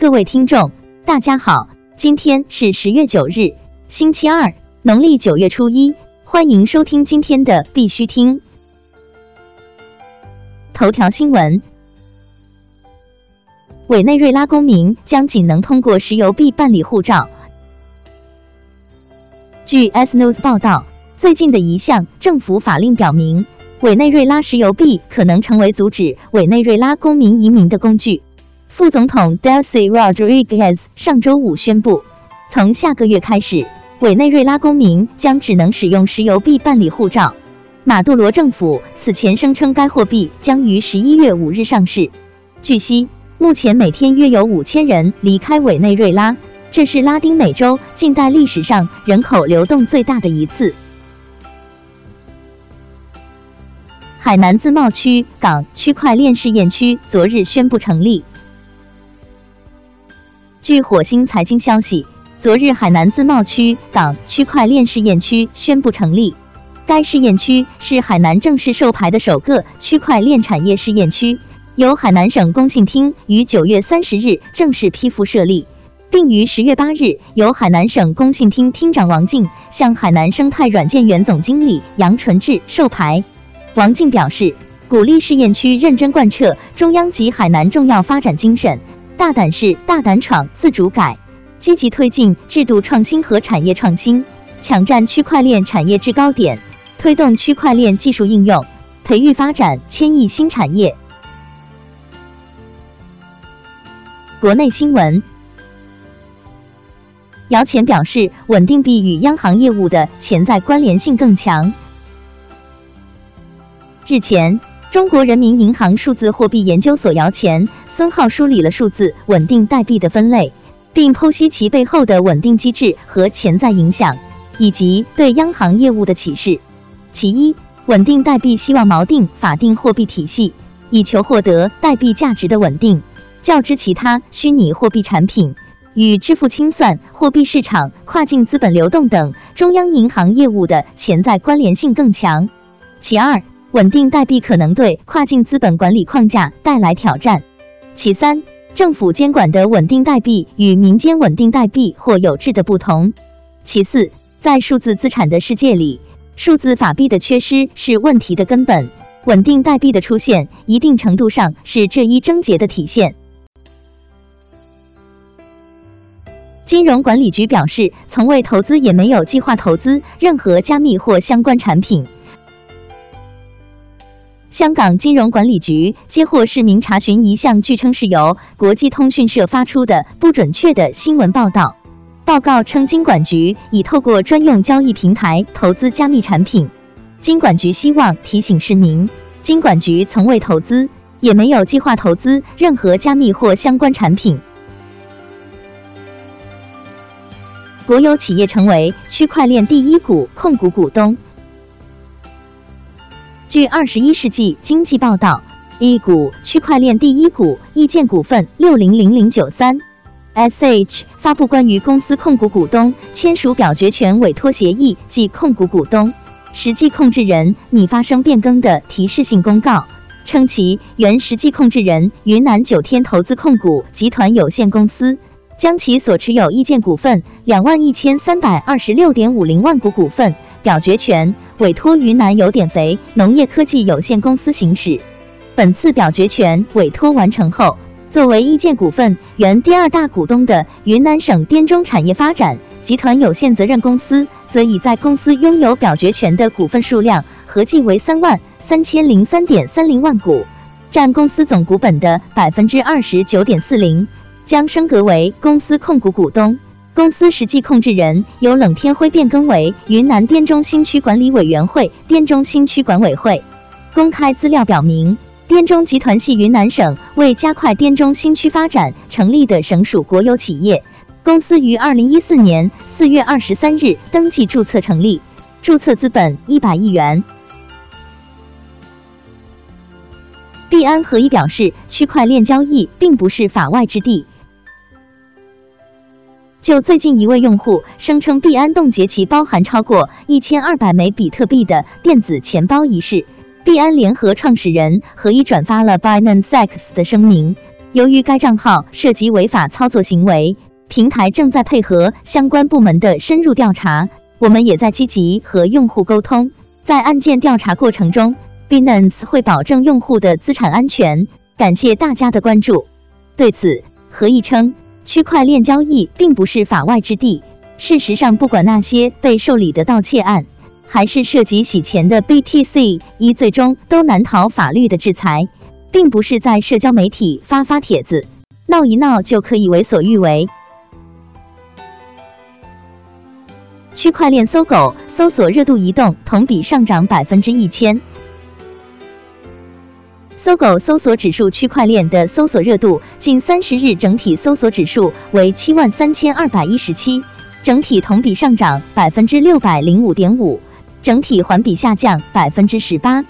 各位听众，大家好，今天是十月九日，星期二，农历九月初一，欢迎收听今天的必须听。头条新闻：委内瑞拉公民将仅能通过石油币办理护照。据 S News 报道，最近的一项政府法令表明，委内瑞拉石油币可能成为阻止委内瑞拉公民移民的工具。副总统 Delcy Rodriguez 上周五宣布，从下个月开始，委内瑞拉公民将只能使用石油币办理护照。马杜罗政府此前声称该货币将于十一月五日上市。据悉，目前每天约有五千人离开委内瑞拉，这是拉丁美洲近代历史上人口流动最大的一次。海南自贸区港区块链试验区昨日宣布成立。据火星财经消息，昨日海南自贸区港区块链试验区宣布成立。该试验区是海南正式授牌的首个区块链产业试验区，由海南省工信厅于九月三十日正式批复设立，并于十月八日由海南省工信厅厅长王静向海南生态软件园总经理杨纯志授牌。王静表示，鼓励试验区认真贯彻中央及海南重要发展精神。大胆试、大胆闯、自主改，积极推进制度创新和产业创新，抢占区块链产业制高点，推动区块链技术应用，培育发展千亿新产业。国内新闻，姚钱表示，稳定币与央行业务的潜在关联性更强。日前，中国人民银行数字货币研究所姚钱。孙浩梳理了数字稳定代币的分类，并剖析其背后的稳定机制和潜在影响，以及对央行业务的启示。其一，稳定代币希望锚定法定货币体系，以求获得代币价值的稳定，较之其他虚拟货币产品，与支付清算、货币市场、跨境资本流动等中央银行业务的潜在关联性更强。其二，稳定代币可能对跨境资本管理框架带来挑战。其三，政府监管的稳定代币与民间稳定代币或有质的不同。其四，在数字资产的世界里，数字法币的缺失是问题的根本，稳定代币的出现，一定程度上是这一症结的体现。金融管理局表示，从未投资，也没有计划投资任何加密或相关产品。香港金融管理局接获市民查询一项据称是由国际通讯社发出的不准确的新闻报道。报告称，金管局已透过专用交易平台投资加密产品。金管局希望提醒市民，金管局从未投资，也没有计划投资任何加密或相关产品。国有企业成为区块链第一股控股股东。据二十一世纪经济报道，一股区块链第一股易建股份六零零零九三。Sh 发布关于公司控股股东签署表决权委托协议及控股股东实际控制人拟发生变更的提示性公告，称其原实际控制人云南九天投资控股集团有限公司将其所持有易建股份两万一千三百二十六点五零万股股份表决权。委托云南有点肥农业科技有限公司行使。本次表决权委托完成后，作为易建股份原第二大股东的云南省滇中产业发展集团有限责任公司，则已在公司拥有表决权的股份数量合计为三万三千零三点三零万股，占公司总股本的百分之二十九点四零，将升格为公司控股股东。公司实际控制人由冷天辉变更为云南滇中新区管理委员会滇中新区管委会。公开资料表明，滇中集团系云南省为加快滇中新区发展成立的省属国有企业。公司于二零一四年四月二十三日登记注册成立，注册资本一百亿元。币安合一表示，区块链交易并不是法外之地。就最近一位用户声称币安冻结其包含超过一千二百枚比特币的电子钱包一事，币安联合创始人何一转发了 Binance X 的声明。由于该账号涉及违法操作行为，平台正在配合相关部门的深入调查。我们也在积极和用户沟通，在案件调查过程中，Binance 会保证用户的资产安全。感谢大家的关注。对此，何毅称，区块链交易并不是法外之地。事实上，不管那些被受理的盗窃案，还是涉及洗钱的 BTC，一最终都难逃法律的制裁，并不是在社交媒体发发帖子、闹一闹就可以为所欲为。区块链搜狗搜索热度移动同比上涨百分之一千。搜狗搜索指数区块链的搜索热度近三十日整体搜索指数为七万三千二百一十七，整体同比上涨百分之六百零五点五，整体环比下降百分之十八。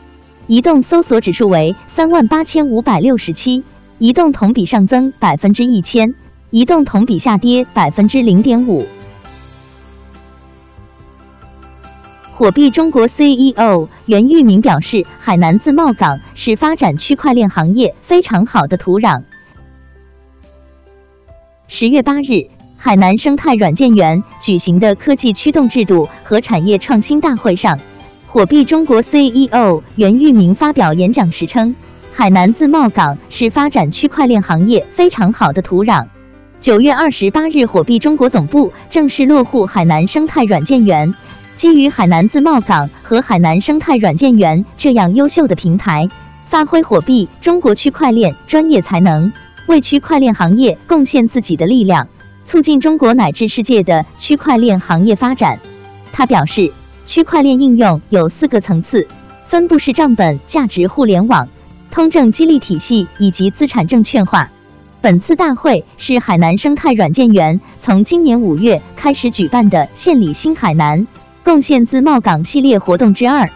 移动搜索指数为三万八千五百六十七，移动同比上增百分之一千，移动同比下跌百分之零点五。火币中国 CEO 袁玉明表示，海南自贸港是发展区块链行业非常好的土壤。十月八日，海南生态软件园举行的科技驱动制度和产业创新大会上，火币中国 CEO 袁玉明发表演讲时称，海南自贸港是发展区块链行业非常好的土壤。九月二十八日，火币中国总部正式落户海南生态软件园。基于海南自贸港和海南生态软件园这样优秀的平台，发挥火币中国区块链专业才能，为区块链行业贡献自己的力量，促进中国乃至世界的区块链行业发展。他表示，区块链应用有四个层次，分布式账本价值互联网、通证激励体系以及资产证券化。本次大会是海南生态软件园从今年五月开始举办的献礼新海南。贡献自贸港系列活动之二。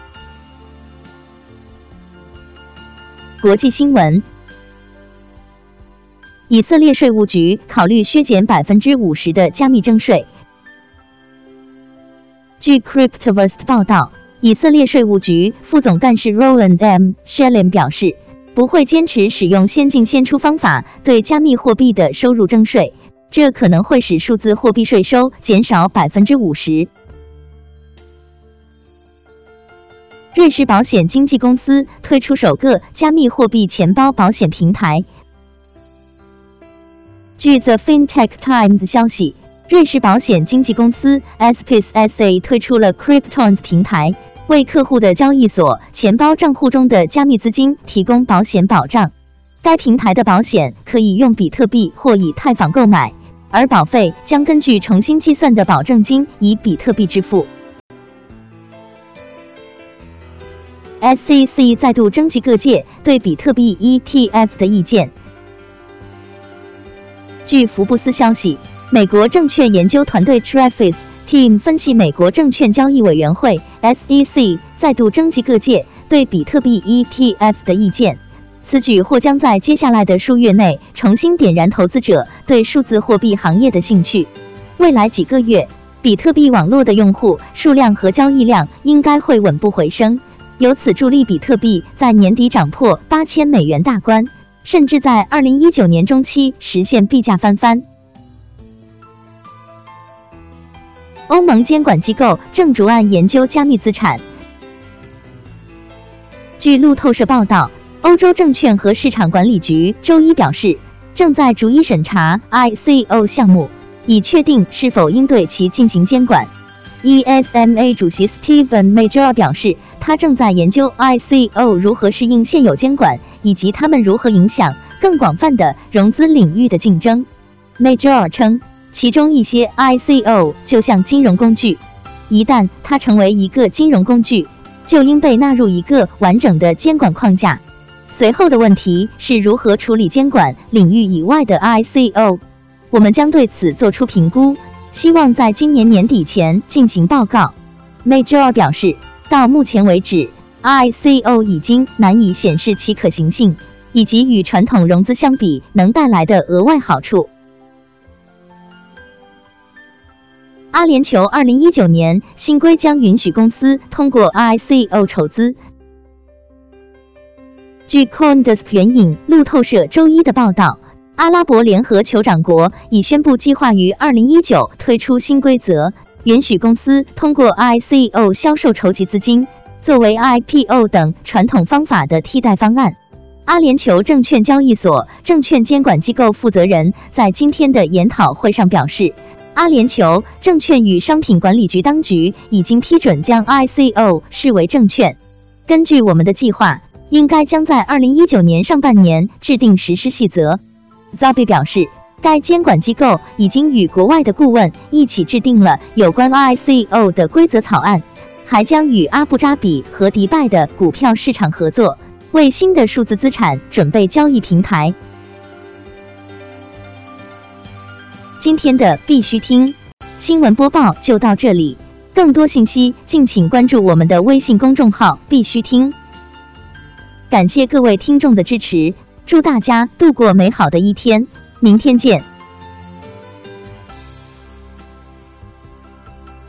国际新闻：以色列税务局考虑削减百分之五十的加密征税。据 Cryptoverse 报道，以色列税务局副总干事 Roland M. Shalem 表示，不会坚持使用先进先出方法对加密货币的收入征税，这可能会使数字货币税收减少百分之五十。瑞士保险经纪公司推出首个加密货币钱包保险平台。据 The FinTech Times 消息，瑞士保险经纪公司 Spis SA 推出了 Cryptons 平台，为客户的交易所钱包账户中的加密资金提供保险保障。该平台的保险可以用比特币或以太坊购买，而保费将根据重新计算的保证金以比特币支付。SEC 再度征集各界对比特币 ETF 的意见。据福布斯消息，美国证券研究团队 Travis Team 分析，美国证券交易委员会 SEC 再度征集各界对比特币 ETF 的意见。此举或将在接下来的数月内重新点燃投资者对数字货币行业的兴趣。未来几个月，比特币网络的用户数量和交易量应该会稳步回升。由此助力比特币在年底涨破八千美元大关，甚至在二零一九年中期实现币价翻番。欧盟监管机构正逐案研究加密资产。据路透社报道，欧洲证券和市场管理局周一表示，正在逐一审查 ICO 项目，以确定是否应对其进行监管。ESMA 主席 Steven Major 表示。他正在研究 ICO 如何适应现有监管，以及他们如何影响更广泛的融资领域的竞争。Major 称，其中一些 ICO 就像金融工具，一旦它成为一个金融工具，就应被纳入一个完整的监管框架。随后的问题是如何处理监管领域以外的 ICO。我们将对此做出评估，希望在今年年底前进行报告。Major 表示。到目前为止，ICO 已经难以显示其可行性，以及与传统融资相比能带来的额外好处。阿联酋二零一九年新规将允许公司通过 ICO 筹资。据 CoinDesk 援引路透社周一的报道，阿拉伯联合酋长国已宣布计划于二零一九推出新规则，允许公司通过 ICO 销售筹集资金，作为 IPO 等传统方法的替代方案。阿联酋证券交易所证券监管机构负责人在今天的研讨会上表示。阿联酋证券与商品管理局当局已经批准将 ICO 视为证券。根据我们的计划，应该将在二零一九年上半年制定实施细则。Zabi 表示，该监管机构已经与国外的顾问一起制定了有关 ICO 的规则草案，还将与阿布扎比和迪拜的股票市场合作，为新的数字资产准备交易平台。今天的必须听新闻播报就到这里，更多信息敬请关注我们的微信公众号“必须听”。感谢各位听众的支持，祝大家度过美好的一天，明天见。